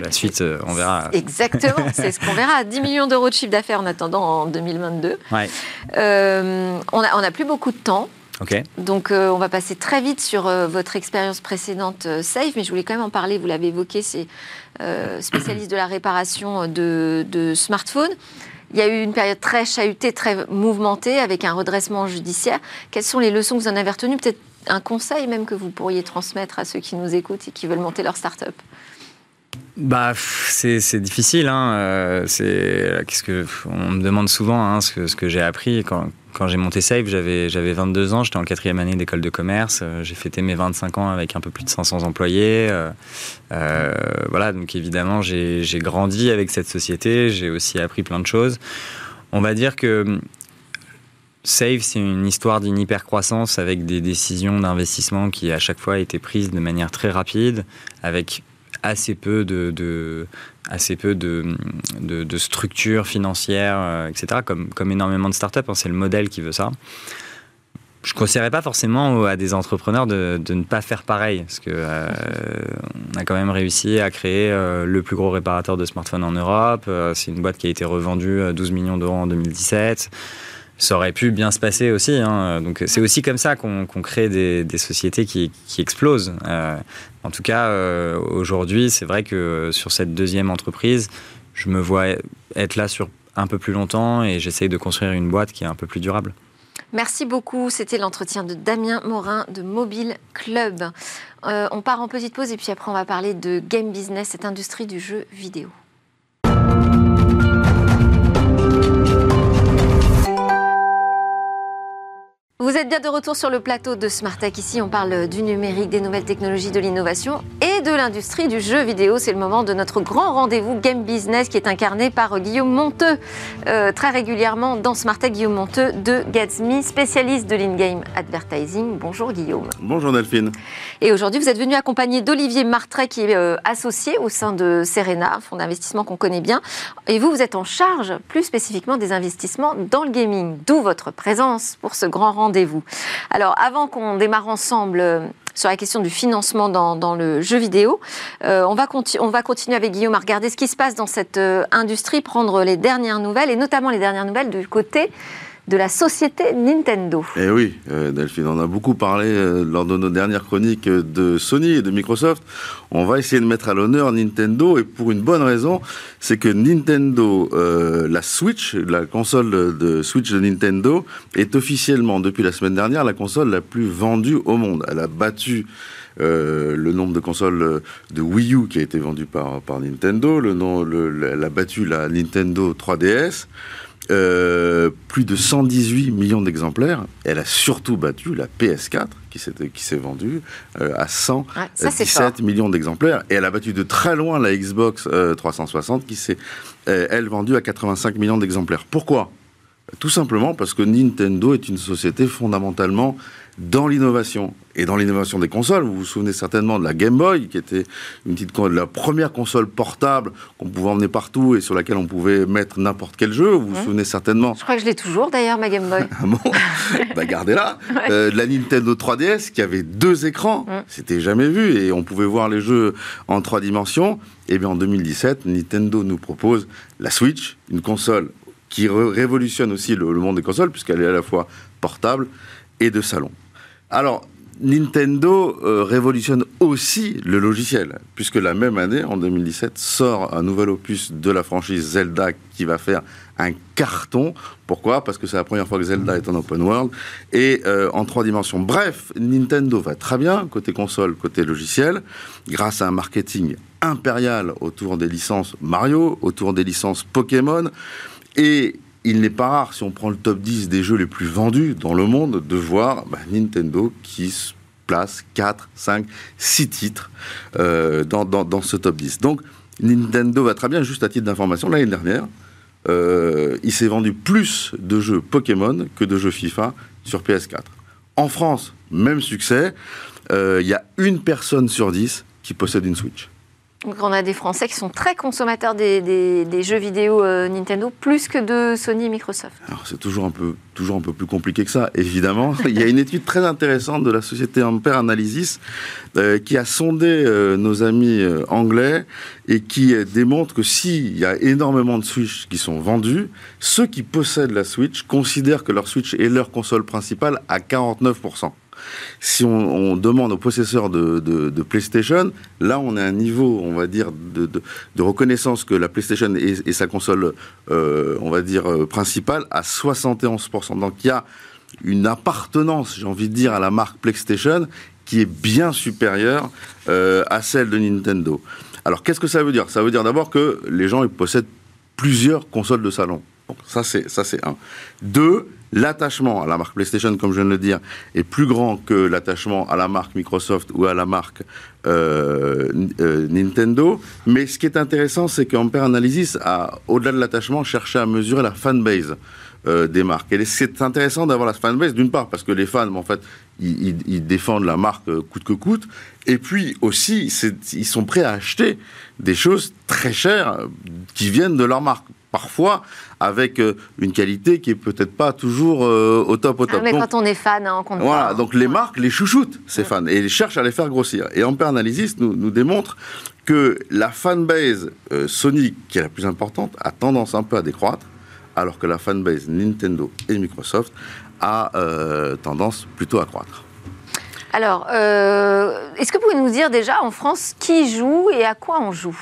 La suite, euh, on verra. Exactement, c'est ce qu'on verra. 10 millions d'euros de chiffre d'affaires en attendant en 2022. Ouais. Euh, on n'a on a plus beaucoup de temps. Okay. Donc, euh, on va passer très vite sur votre expérience précédente Safe, mais je voulais quand même en parler. Vous l'avez évoqué, c'est spécialiste de la réparation de, de smartphones. Il y a eu une période très chahutée, très mouvementée, avec un redressement judiciaire. Quelles sont les leçons que vous en avez retenues? Peut-être un conseil même que vous pourriez transmettre à ceux qui nous écoutent et qui veulent monter leur start-up? Bah, c'est difficile. Hein. Euh, qu'est-ce que on me demande souvent hein, ce que, que j'ai appris quand, quand j'ai monté Safe. J'avais j'avais 22 ans. J'étais en quatrième année d'école de commerce. Euh, j'ai fêté mes 25 ans avec un peu plus de 500 employés. Euh, voilà. Donc évidemment, j'ai grandi avec cette société. J'ai aussi appris plein de choses. On va dire que Save, c'est une histoire d'une hypercroissance avec des décisions d'investissement qui à chaque fois étaient prises de manière très rapide, avec assez peu de, assez peu de, de, structures financières, euh, etc., comme, comme énormément de startups. Hein, c'est le modèle qui veut ça. Je ne conseillerais pas forcément à des entrepreneurs de, de ne pas faire pareil, parce qu'on euh, a quand même réussi à créer euh, le plus gros réparateur de smartphones en Europe. c'est une boîte qui a été revendue à 12 millions d'euros en 2017 ça aurait pu bien se passer aussi. Hein. Donc c'est aussi comme ça qu'on crée des, sociétés qui, explosent. Euh, en tout cas, euh, aujourd'hui, c'est vrai que sur cette deuxième entreprise, je me vois être là sur un peu plus longtemps et j'essaye de construire une boîte qui est un peu plus durable. Merci beaucoup. C'était l'entretien de Damien Morin de Mobile Club. Euh, on part en petite pause et puis après on va parler de game business, cette industrie du jeu vidéo. Vous êtes bien de retour sur le plateau de Smartech. Ici, on parle du numérique, des nouvelles technologies, de l'innovation et de l'industrie du jeu vidéo. C'est le moment de notre grand rendez-vous Game Business qui est incarné par Guillaume Monteux. Euh, très régulièrement dans Smartech, Guillaume Monteux de Gatsby, spécialiste de l'in-game advertising. Bonjour Guillaume. Bonjour Delphine. Et aujourd'hui, vous êtes venu accompagné d'Olivier Martret qui est euh, associé au sein de Serena, fonds d'investissement qu'on connaît bien. Et vous, vous êtes en charge plus spécifiquement des investissements dans le gaming. D'où votre présence pour ce grand rendez-vous Alors, avant qu'on démarre ensemble euh, sur la question du financement dans, le jeu vidéo. Euh, on, va on, va continuer avec Guillaume à regarder ce qui se passe dans cette euh, industrie, prendre les dernières nouvelles, et notamment les dernières nouvelles du côté de la société Nintendo. Eh oui, euh, Delphine, on a beaucoup parlé euh, lors de nos dernières chroniques de Sony et de Microsoft. On va essayer de mettre à l'honneur Nintendo et pour une bonne raison, c'est que Nintendo, euh, la Switch, la console de Switch de Nintendo, est officiellement depuis la semaine dernière la console la plus vendue au monde. Elle a battu le nombre de consoles de Wii U qui a été vendu par, Nintendo, le nom, le, elle a battu la Nintendo 3DS. Euh, plus de 118 millions d'exemplaires. Elle a surtout battu la PS4 qui s'est, qui s'est vendue euh, à 117 millions d'exemplaires. Et elle a battu de très loin la Xbox 360 euh, qui s'est, elle, vendue à 85 millions d'exemplaires. Pourquoi? Tout simplement parce que Nintendo est une société fondamentalement dans l'innovation et dans l'innovation des consoles. Vous vous souvenez certainement de la Game Boy, qui était une petite la première console portable qu'on pouvait emmener partout et sur laquelle on pouvait mettre n'importe quel jeu. Vous vous souvenez certainement. Je crois que je l'ai toujours d'ailleurs, ma Game Boy. ah bon? Bah gardez-la. Euh, la Nintendo 3DS qui avait deux écrans, mmh. c'était jamais vu et on pouvait voir les jeux en trois dimensions. Et eh bien en 2017, Nintendo nous propose la Switch, une console qui révolutionne aussi le monde des consoles puisqu'elle est à la fois portable et de salon. Alors, Nintendo euh, révolutionne aussi le logiciel, puisque la même année, en 2017, sort un nouvel opus de la franchise Zelda qui va faire un carton. Pourquoi? Parce que c'est la première fois que Zelda est en open world et euh, en trois dimensions. Bref, Nintendo va très bien, côté console, côté logiciel, grâce à un marketing impérial autour des licences Mario, autour des licences Pokémon. Et il n'est pas rare, si on prend le top 10 des jeux les plus vendus dans le monde, de voir bah, Nintendo qui places, 4, 5, 6 titres dans, dans, ce top 10. Donc Nintendo va très bien, juste à titre d'information, l'année dernière, il s'est vendu plus de jeux Pokémon que de jeux FIFA sur PS4. En France, même succès, il y a une personne sur 10 qui possède une Switch. Donc on a des Français qui sont très consommateurs des, jeux vidéo euh, Nintendo, plus que de Sony et Microsoft. Alors c'est toujours un, peu, toujours un peu plus compliqué que ça, évidemment. Il y a une étude très intéressante de la société Ampere Analysis euh, qui a sondé euh, nos amis anglais et qui démontre que s'il y a énormément de Switch qui sont vendus, ceux qui possèdent la Switch considèrent que leur Switch est leur console principale à 49%. Si on, demande aux possesseurs de, PlayStation, là, on a un niveau, on va dire, de, reconnaissance que la PlayStation est, sa console, euh, on va dire, euh, principale à 71%. Donc, il y a une appartenance, j'ai envie de dire, à la marque PlayStation qui est bien supérieure euh, à celle de Nintendo. Alors, qu'est-ce que ça veut dire? Ça veut dire d'abord que les gens possèdent plusieurs consoles de salon. ça, c'est un. Deux, l'attachement à la marque PlayStation, comme je viens de le dire, est plus grand que l'attachement à la marque Microsoft ou à la marque euh, euh, Nintendo. Mais ce qui est intéressant, c'est qu'Ampere Analysis au-delà de l'attachement, cherché à mesurer la fanbase euh, des marques. Et c'est intéressant d'avoir la fanbase, d'une part, parce que les fans, en fait, ils, défendent la marque coûte que coûte, et puis aussi, ils sont prêts à acheter des choses très chères qui viennent de leur marque parfois avec euh, une qualité qui est peut-être pas toujours euh, au top au ah, top. mais quand on est fan, hein, on Voilà, donc les marques les chouchoutent ces fans et ils cherchent à les faire grossir. Et Ampere Analysis nous, nous démontre que la fanbase euh, Sony, qui est la plus importante, a tendance un peu à décroître, alors que la fanbase Nintendo et Microsoft a tendance plutôt à croître. Alors, euh, est-ce que vous pouvez nous dire déjà en France qui joue et à quoi on joue?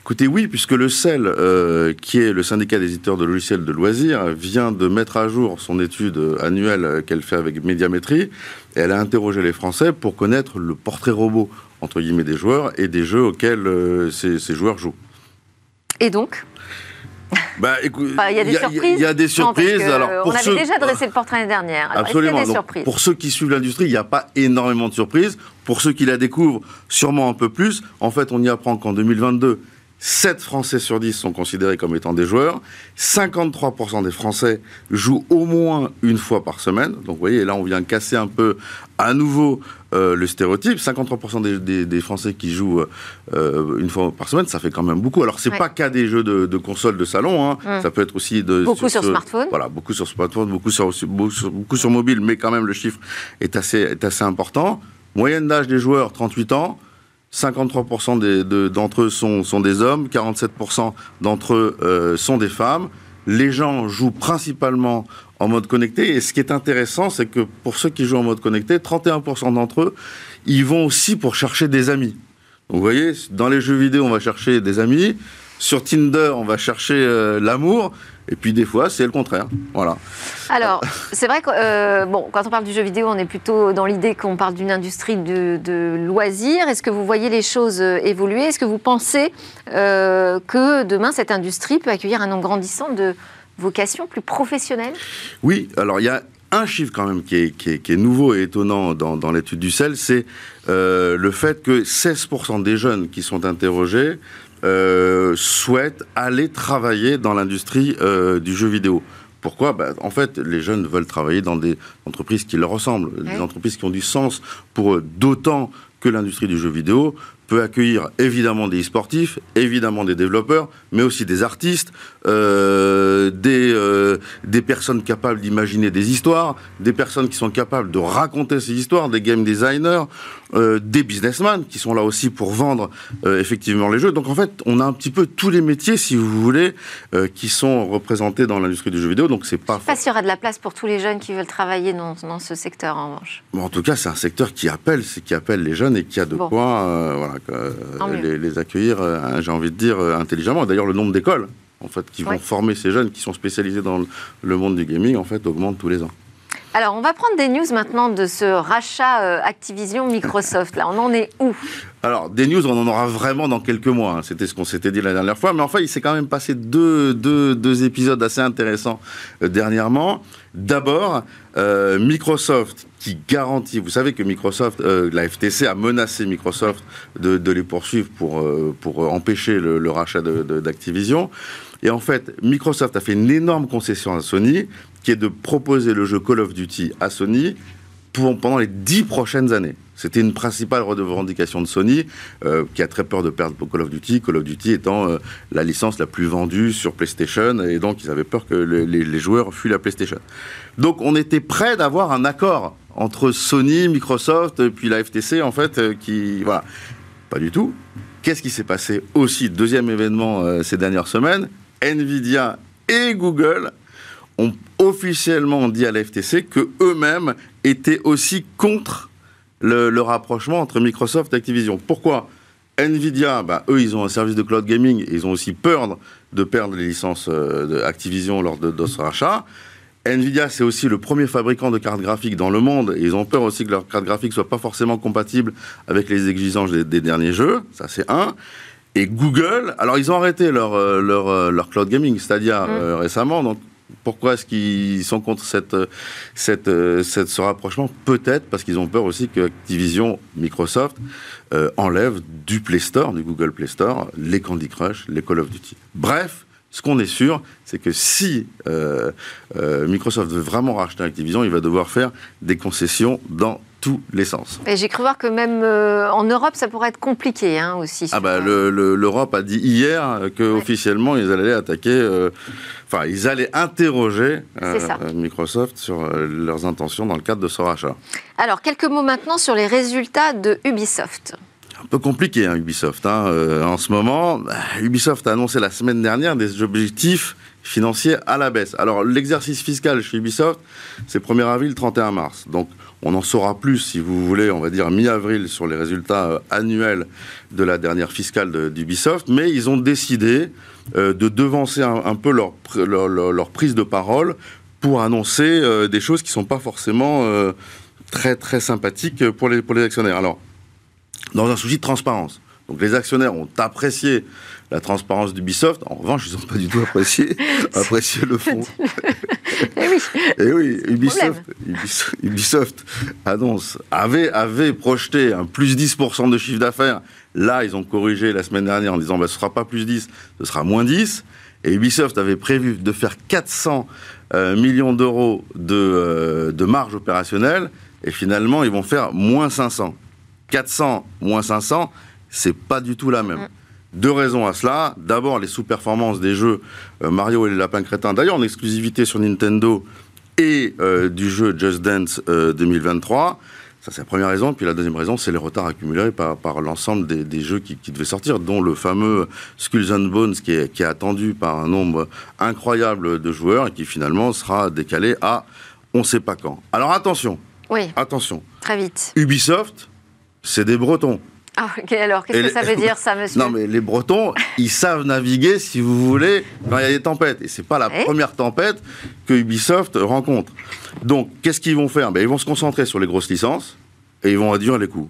Écoutez, oui, puisque le CEL, euh, qui est le syndicat des éditeurs de logiciels de loisirs, vient de mettre à jour son étude annuelle qu'elle fait avec Médiamétrie. Et elle a interrogé les Français pour connaître le portrait robot, entre guillemets, des joueurs et des jeux auxquels euh, ces, ces joueurs jouent. Et donc? bah, écoute, il y a des surprises. Y a des surprises. alors, on avait déjà dressé le portrait l'année dernière. Absolument. pour ceux qui suivent l'industrie, il n'y a pas énormément de surprises. Pour ceux qui la découvrent, sûrement un peu plus. En fait, on y apprend qu'en 2022, 7 Français sur 10 sont considérés comme étant des joueurs. 53% des Français jouent au moins une fois par semaine. Donc vous voyez, là on vient casser un peu à nouveau euh, le stéréotype. 53% des, Français qui jouent euh, une fois par semaine, ça fait quand même beaucoup. Alors c'est pas qu'à des jeux de, de console de salon, hein. Ça peut être aussi de beaucoup sur, smartphone. Voilà, beaucoup sur smartphone, beaucoup sur, beaucoup sur mobile, mais quand même le chiffre est assez, est assez important. Moyenne d'âge des joueurs 38 ans. 53% d'entre eux sont, sont, des hommes, 47% d'entre eux euh, sont des femmes. Les gens jouent principalement en mode connecté. Et ce qui est intéressant, c'est que pour ceux qui jouent en mode connecté, 31% d'entre eux, ils vont aussi pour chercher des amis. vous voyez, dans les jeux vidéo, on va chercher des amis. Sur Tinder, on va chercher euh, l'amour. Et puis des fois, c'est le contraire. Voilà. Alors, c'est vrai que euh, bon, quand on parle du jeu vidéo, on est plutôt dans l'idée qu'on parle d'une industrie de, loisirs. Est-ce que vous voyez les choses euh, évoluer? Est-ce que vous pensez que demain, cette industrie peut accueillir un nombre grandissant de vocations plus professionnelles Oui, alors il y a un chiffre quand même qui est, nouveau et étonnant dans, l'étude du CEL, c'est le fait que 16% des jeunes qui sont interrogés euh, souhaitent aller travailler dans l'industrie euh, du jeu vidéo. Pourquoi? Bah, En fait, les jeunes veulent travailler dans des entreprises qui leur ressemblent, des entreprises qui ont du sens pour eux, d'autant que l'industrie du jeu vidéo peut accueillir évidemment des sportifs, évidemment des développeurs, mais aussi des artistes, euh, des, euh, des personnes capables d'imaginer des histoires, des personnes qui sont capables de raconter ces histoires, des game designers, euh, des businessmen qui sont là aussi pour vendre euh, effectivement les jeux. Donc en fait, on a un petit peu tous les métiers, si vous voulez, euh, qui sont représentés dans l'industrie du jeu vidéo. Donc c'est pas. Je sais pas s'il y aura de la place pour tous les jeunes qui veulent travailler dans, dans ce secteur en revanche. Bon, en tout cas, c'est un secteur qui appelle, qui appelle les jeunes et qui a de quoi voilà, les, les, accueillir, j'ai envie de dire, intelligemment. D'ailleurs, le nombre d'écoles en fait, qui vont former ces jeunes qui sont spécialisés dans le monde du gaming, en fait, augmente tous les ans. Alors, on va prendre des news maintenant de ce rachat euh, Activision Microsoft. Là, on en est où? Alors, des news, on en aura vraiment dans quelques mois. Hein. C'était ce qu'on s'était dit la dernière fois. Mais enfin, il s'est quand même passé deux, deux, deux épisodes assez intéressants euh, dernièrement. D'abord, euh, Microsoft qui garantit, vous savez que Microsoft, la FTC a menacé Microsoft de, de les poursuivre pour, pour empêcher le rachat d'Activision. Et en fait, Microsoft a fait une énorme concession à Sony, qui est de proposer le jeu Call of Duty à Sony pour, pendant les dix prochaines années. C'était une principale revendication de Sony, euh, qui a très peur de perdre Call of Duty, Call of Duty étant euh, la licence la plus vendue sur PlayStation, et donc ils avaient peur que les, joueurs fuient la PlayStation. Donc on était prêt d'avoir un accord entre Sony, Microsoft, puis la FTC, en fait, euh, qui... Voilà. Pas du tout. Qu'est-ce qui s'est passé aussi? Deuxième événement ces dernières semaines, Nvidia et Google ont officiellement dit à la FTC que eux-mêmes étaient aussi contre le, rapprochement entre Microsoft et Activision. Pourquoi? Nvidia, bah, eux, ils ont un service de cloud gaming et ils ont aussi peur de perdre les licences euh, d'Activision lors de, de ce rachat. Nvidia, c'est aussi le premier fabricant de cartes graphiques dans le monde et ils ont peur aussi que leurs cartes graphiques soient pas forcément compatibles avec les exigences des, derniers jeux. Ça, c'est un. Et Google, alors ils ont arrêté leur, euh, leur, euh, leur cloud gaming, Stadia, mmh. récemment. Donc pourquoi est-ce qu'ils sont contre cette, cette, cette ce rapprochement? Peut-être parce qu'ils ont peur aussi que Activision, Microsoft, euh, enlève du Play Store, du Google Play Store, les Candy Crush, les Call of Duty. Bref, ce qu'on est sûr, c'est que si euh, euh, Microsoft veut vraiment racheter Activision, il va devoir faire des concessions dans tous les sens. J'ai cru voir que même euh, en Europe, ça pourrait être compliqué hein, aussi. Ah bah l'Europe a dit hier qu'officiellement officiellement ils allaient attaquer, enfin ils allaient interroger Microsoft sur leurs intentions dans le cadre de ce rachat. Alors quelques mots maintenant sur les résultats de Ubisoft un peu compliqué, hein, Ubisoft. Hein, euh, en ce moment, bah, Ubisoft a annoncé la semaine dernière des objectifs financiers à la baisse. Alors, l'exercice fiscal chez Ubisoft, c'est 1er avril, 31 mars. Donc, on en saura plus, si vous voulez, on va dire mi-avril, sur les résultats euh, annuels de la dernière fiscale d'Ubisoft. Mais ils ont décidé euh, de devancer un, peu leur, prise de parole pour annoncer des choses qui ne sont pas forcément très, très sympathiques pour les, pour les actionnaires. Alors, dans un souci de transparence. Donc les actionnaires ont apprécié la transparence d'Ubisoft. En revanche, ils n'ont pas du tout apprécié, apprécié le fond. Et eh oui. Et eh Ubisoft, Ubisoft, annonce, avait, avait projeté un plus 10% de chiffre d'affaires. Là, ils ont corrigé la semaine dernière en disant bah, ce ne sera pas plus 10, ce sera moins 10. Et Ubisoft avait prévu de faire 400 euh, millions d'euros de, euh, de marge opérationnelle. Et finalement, ils vont faire moins 500. 400 moins 500, c'est pas du tout la même. Deux raisons à cela. D'abord, les sous-performances des jeux euh, Mario et les lapins crétins, d'ailleurs en exclusivité sur Nintendo, et euh, du jeu Just Dance 2023. Euh, Ça, c'est la première raison. Puis la deuxième raison, c'est les retards accumulés par, par l'ensemble des, jeux qui, devaient sortir, dont le fameux Skulls and Bones, qui est, qui est attendu par un nombre incroyable de joueurs et qui finalement sera décalé à on ne sait pas quand. Alors attention. Oui. Attention. Très vite. Ubisoft, c'est des Bretons. Ah, ok, alors qu'est-ce que ça veut dire ça, monsieur Non, mais les Bretons, ils savent naviguer, si vous voulez, quand il y a des tempêtes. Et c'est pas la première tempête que Ubisoft rencontre. Donc, qu'est-ce qu'ils vont faire? Ben, Ils vont se concentrer sur les grosses licences et ils vont réduire les coûts.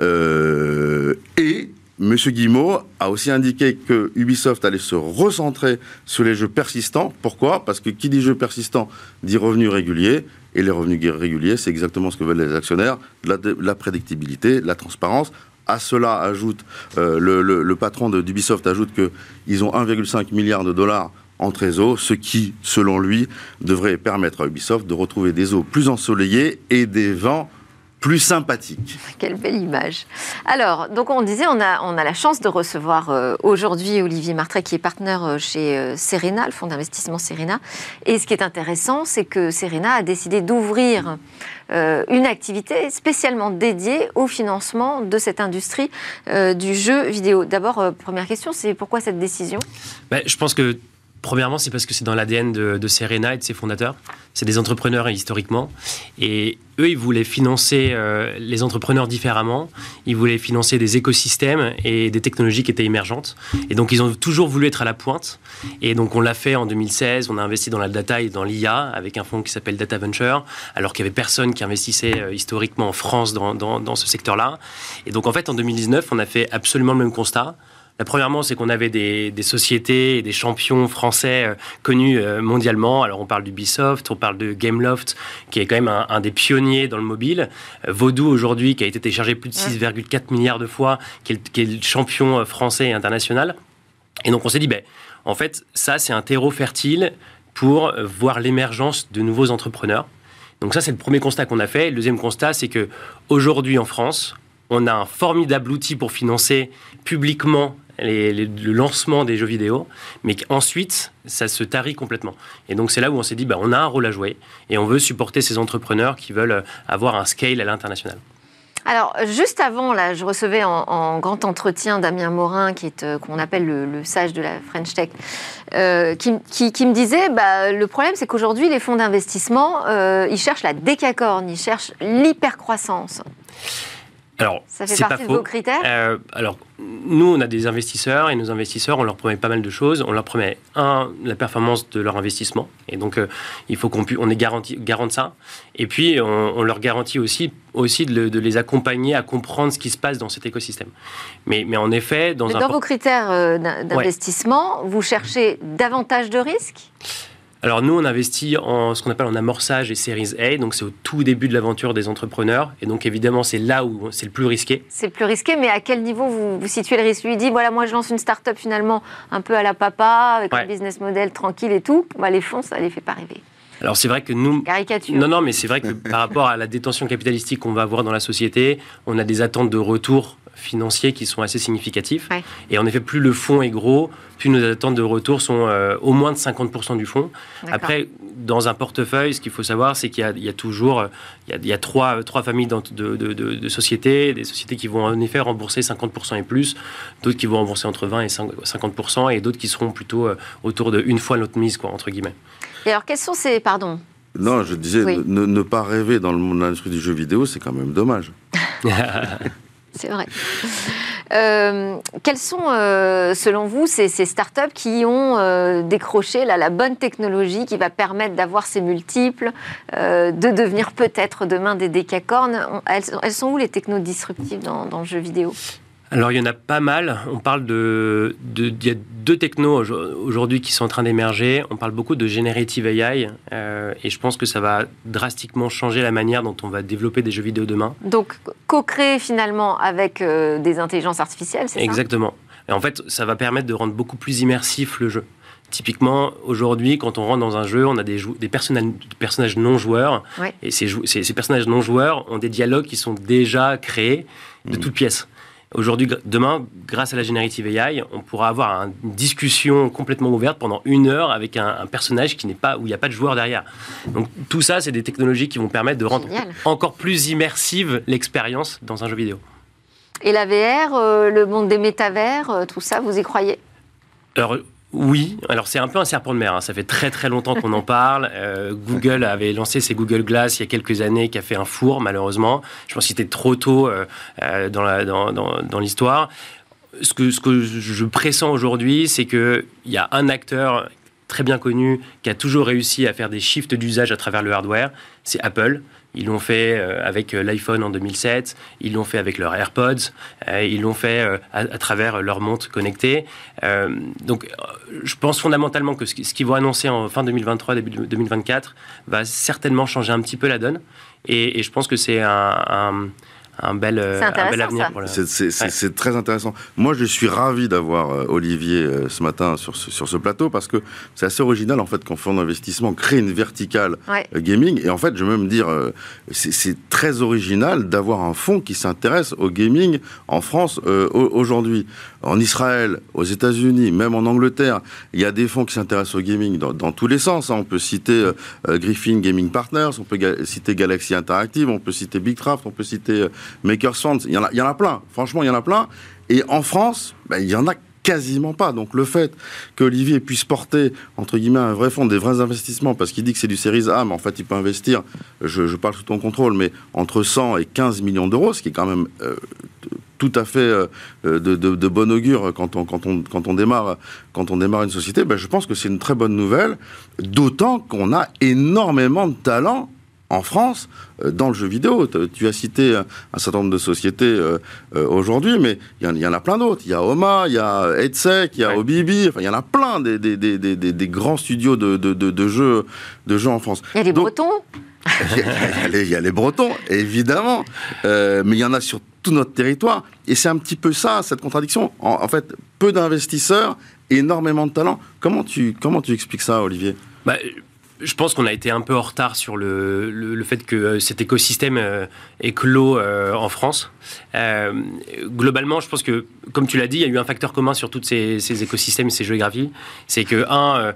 Euh, et M. Guillemot a aussi indiqué que Ubisoft allait se recentrer sur les jeux persistants. Pourquoi? Parce que qui dit jeux persistants dit revenus réguliers. Et les revenus réguliers, c'est exactement ce que veulent les actionnaires, la, prédictibilité, la transparence. À cela ajoute, euh, le, patron d'Ubisoft ajoute qu'ils ont 1,5 milliard de dollars en trésor, ce qui, selon lui, devrait permettre à Ubisoft de retrouver des eaux plus ensoleillées et des vents plus sympathique. Quelle belle image. Alors, donc on disait, on a, on a la chance de recevoir euh, aujourd'hui Olivier Martret, qui est partenaire euh, chez euh, Serena, le fonds d'investissement Serena. Et ce qui est intéressant, c'est que Serena a décidé d'ouvrir une activité spécialement dédiée au financement de cette industrie du jeu vidéo. D'abord, première question, c'est pourquoi cette décision? Ben, Je pense que Premièrement, c'est parce que c'est dans l'ADN de, Serena et de ses fondateurs. C'est des entrepreneurs historiquement. Et eux, ils voulaient financer euh, les entrepreneurs différemment. Ils voulaient financer des écosystèmes et des technologies qui étaient émergentes. Et donc, ils ont toujours voulu être à la pointe. Et donc, on l'a fait en 2016. On a investi dans la data et dans l'IA avec un fonds qui s'appelle Data Venture, alors qu'il n'y avait personne qui investissait euh, historiquement en France dans ce secteur-là. Et donc, en fait, en 2019, on a fait absolument le même constat. La premièrement, c'est qu'on avait des, sociétés et des champions français euh, connus euh, mondialement. Alors, on parle d'Ubisoft, on parle de Gameloft, qui est quand même un, des pionniers dans le mobile. Euh, Vodou, aujourd'hui, qui a été téléchargé plus de 6,4 milliards de fois, qui est, le champion français et international. Et donc, on s'est dit, ben, en fait, ça, c'est un terreau fertile pour voir l'émergence de nouveaux entrepreneurs. Donc ça, c'est le premier constat qu'on a fait. Le deuxième constat, c'est que aujourd'hui en France, on a un formidable outil pour financer publiquement le lancement des jeux vidéo, mais ensuite, ça se tarit complètement. Et donc, c'est là où on s'est dit, bah, on a un rôle à jouer et on veut supporter ces entrepreneurs qui veulent avoir un scale à l'international. Alors, juste avant, là, je recevais en, grand entretien Damien Morin, qui est euh, qu'on appelle le, sage de la French Tech, euh, qui, me disait, bah, le problème, c'est qu'aujourd'hui, les fonds d'investissement, euh, ils cherchent la décacorne, ils cherchent l'hypercroissance. Alors, ça fait partie de vos critères? Euh, Alors, nous, on a des investisseurs et nos investisseurs, on leur promet pas mal de choses. On leur promet, un, la performance de leur investissement. Et donc, euh, il faut qu'on on est garanti, garant de ça. Et puis, on, leur garantit aussi, aussi de, les accompagner à comprendre ce qui se passe dans cet écosystème. Mais, mais en effet, dans, dans vos critères euh, d'investissement, vous cherchez davantage de risques? Alors nous, on investit en ce qu'on appelle en amorçage et Series A, donc c'est au tout début de l'aventure des entrepreneurs, et donc évidemment c'est là où c'est le plus risqué. C'est le plus risqué, mais à quel niveau vous, vous situez le risque? Lui dit, voilà, moi je lance une start-up finalement un peu à la papa, avec un business model tranquille et tout, bah, les fonds, ça les fait pas rêver. Alors c'est vrai que nous... Caricature. Non, non, mais c'est vrai que par rapport à la détention capitalistique qu'on va avoir dans la société, on a des attentes de retour financiers qui sont assez significatifs. Et en effet, plus le fonds est gros, plus nos attentes de retour sont euh, au moins de 50% du fonds. Après, dans un portefeuille, ce qu'il faut savoir, c'est qu'il y, a toujours il y a, trois, trois familles de, de, sociétés, des sociétés qui vont en effet rembourser 50% et plus, d'autres qui vont rembourser entre 20 et 50%, et d'autres qui seront plutôt euh, autour de une fois notre mise, quoi, entre guillemets. Et alors, quels sont ces... Pardon? Non, je disais, ne, ne, pas rêver dans le monde de l'industrie du jeu vidéo, c'est quand même dommage. C'est vrai. Euh, quelles sont, euh, selon vous, ces, startups qui ont euh, décroché la bonne technologie qui va permettre d'avoir ces multiples, de devenir peut-être demain des décacornes? Elles, sont où les technos disruptives dans le jeu vidéo? Alors il y en a pas mal. On parle de, il y a deux technos aujourd'hui qui sont en train d'émerger. On parle beaucoup de generative AI euh, et je pense que ça va drastiquement changer la manière dont on va développer des jeux vidéo demain. Donc co-créer finalement avec euh, des intelligences artificielles, c'est ça? Exactement. Et en fait, ça va permettre de rendre beaucoup plus immersif le jeu. Typiquement, aujourd'hui, quand on rentre dans un jeu, on a des, des personnages, non joueurs. Et ces, ces, personnages non joueurs ont des dialogues qui sont déjà créés de mmh. toutes pièces. Aujourd'hui, demain, grâce à la générative AI, on pourra avoir une discussion complètement ouverte pendant une heure avec un, personnage qui n'est pas où il n'y a pas de joueur derrière. Donc tout ça, c'est des technologies qui vont permettre de rendre encore plus immersive l'expérience dans un jeu vidéo. Et la VR, euh, le monde des métavers, euh, tout ça, vous y croyez? Alors oui, alors c'est un peu un serpent de mer. Hein. Ça fait très très longtemps qu'on en parle. Euh, Google avait lancé ses Google Glass il y a quelques années, qui a fait un four malheureusement. Je pense que c'était trop tôt euh, euh, dans l'histoire. ce, que, ce que je pressens aujourd'hui, c'est qu'il y a un acteur très bien connu qui a toujours réussi à faire des shifts d'usage à travers le hardware, c'est Apple. Ils l'ont fait euh, avec euh, l'iPhone en 2007, ils l'ont fait avec leurs AirPods, euh, ils l'ont fait à, travers leur montre connectée. donc, je pense fondamentalement que ce qu'ils vont annoncer en fin 2023, début 2024, va certainement changer un petit peu la donne. Et, je pense que c'est un un bel, euh, un bel avenir. C'est très intéressant. Moi, je suis ravi d'avoir euh, Olivier euh, ce matin sur ce, sur ce plateau parce que c'est assez original en fait qu'un fonds d'investissement crée une verticale gaming. Et en fait, je veux même dire, c'est très original d'avoir un fonds qui s'intéresse au gaming en France aujourd'hui. En Israël, aux États-Unis, même en Angleterre, il y a des fonds qui s'intéressent au gaming dans, dans, tous les sens. Hein. On peut citer Griffin Gaming Partners, on peut citer Galaxy Interactive, on peut citer Bigcraft, on peut citer Makers Funds, il y, en a, y en a plein. Franchement, il y en a plein. Et en France, ben, il y en a quasiment pas. Donc le fait qu'Olivier puisse porter, entre guillemets, un vrai fonds, des vrais investissements, parce qu'il dit que c'est du Series A, mais en fait il peut investir, je, parle sous ton contrôle, mais entre 100 et 15 millions d'euros, ce qui est quand même euh, tout à fait euh, de, de, bon augure quand on, démarre, quand on démarre une société, ben je pense que c'est une très bonne nouvelle, d'autant qu'on a énormément de talent en France euh, dans le jeu vidéo. Tu as cité un certain nombre de sociétés euh, euh, aujourd'hui, mais il y, en a plein d'autres. Il y a OMA, il y a Edsec, il y a Obibi, enfin il y en a plein des, des, des, des grands studios de, de, de, jeux, de jeux en France. Il y a les Bretons il, y a les, Bretons, évidemment, mais il y en a sur tout notre territoire. Et c'est un petit peu ça, cette contradiction. En, fait, peu d'investisseurs, énormément de talents. Comment tu, comment tu expliques ça, Olivier? Bah, je pense qu'on a été un peu en retard sur le, le, fait que euh, cet écosystème euh, est clos euh, en France. Globalement, je pense que, comme tu l'as dit, il y a eu un facteur commun sur tous ces, ces, écosystèmes ces géographies. C'est que, un,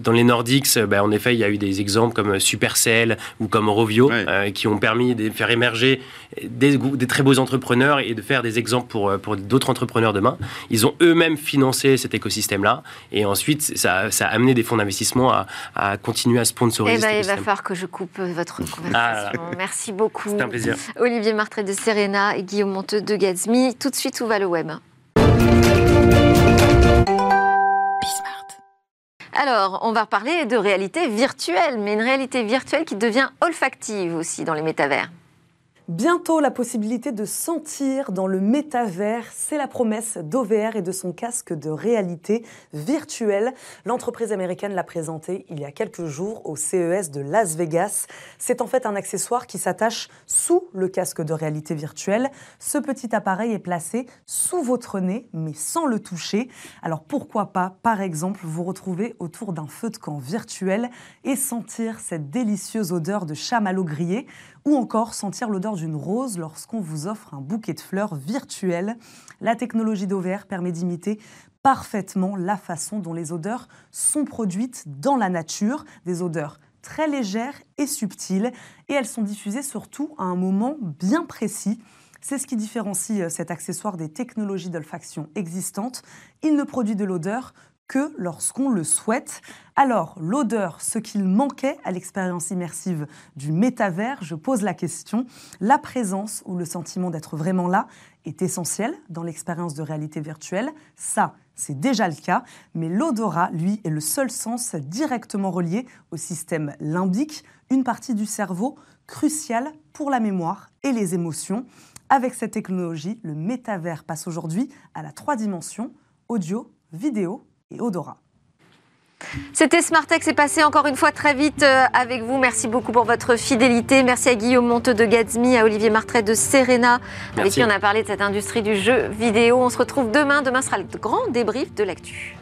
dans les Nordiques, ben, en effet, il y a eu des exemples comme Supercell ou comme Rovio qui ont permis de faire émerger des, des, très beaux entrepreneurs et de faire des exemples pour, pour d'autres entrepreneurs demain. Ils ont eux-mêmes financé cet écosystème-là et ensuite, ça, ça, a amené des fonds d'investissement à, à continuer à sponsoriser. Eh ben, il va falloir que je coupe euh, votre ah, conversation. Merci beaucoup. C'est un plaisir. Olivier Martret de Serena et Guillaume De Gatsby. Tout de suite, où va le web alors, on va reparler de réalité virtuelle, mais une réalité virtuelle qui devient olfactive aussi dans les métavers. Bientôt la possibilité de sentir dans le métavers, c'est la promesse d'OVR et de son casque de réalité virtuelle. L'entreprise américaine l'a présenté il y a quelques jours au CES de Las Vegas. C'est en fait un accessoire qui s'attache sous le casque de réalité virtuelle. Ce petit appareil est placé sous votre nez mais sans le toucher. Alors pourquoi pas, par exemple, vous retrouver autour d'un feu de camp virtuel et sentir cette délicieuse odeur de chamallow grillé ou encore sentir l'odeur d'une rose lorsqu'on vous offre un bouquet de fleurs virtuel. La technologie d'OVR permet d'imiter parfaitement la façon dont les odeurs sont produites dans la nature, des odeurs très légères et subtiles, et elles sont diffusées surtout à un moment bien précis. C'est ce qui différencie euh, cet accessoire des technologies d'olfaction existantes. Il ne produit de l'odeur que lorsqu'on le souhaite. Alors, l'odeur, ce qu'il manquait à l'expérience immersive du métavers, je pose la question. La présence ou le sentiment d'être vraiment là est essentiel dans l'expérience de réalité virtuelle. Ça, c'est déjà le cas, mais l'odorat, lui, est le seul sens directement relié au système limbique, une partie du cerveau cruciale pour la mémoire et les émotions. Avec cette technologie, le métavers passe aujourd'hui à la trois dimensions, audio, vidéo et odorat. C'était Smartex, c'est passé encore une fois très vite euh, avec vous. Merci beaucoup pour votre fidélité. Merci à Guillaume Monteux de Gatsby, à Olivier Martret de Serena, avec qui on a parlé de cette industrie du jeu vidéo. On se retrouve demain. Demain sera le grand débrief de l'actu.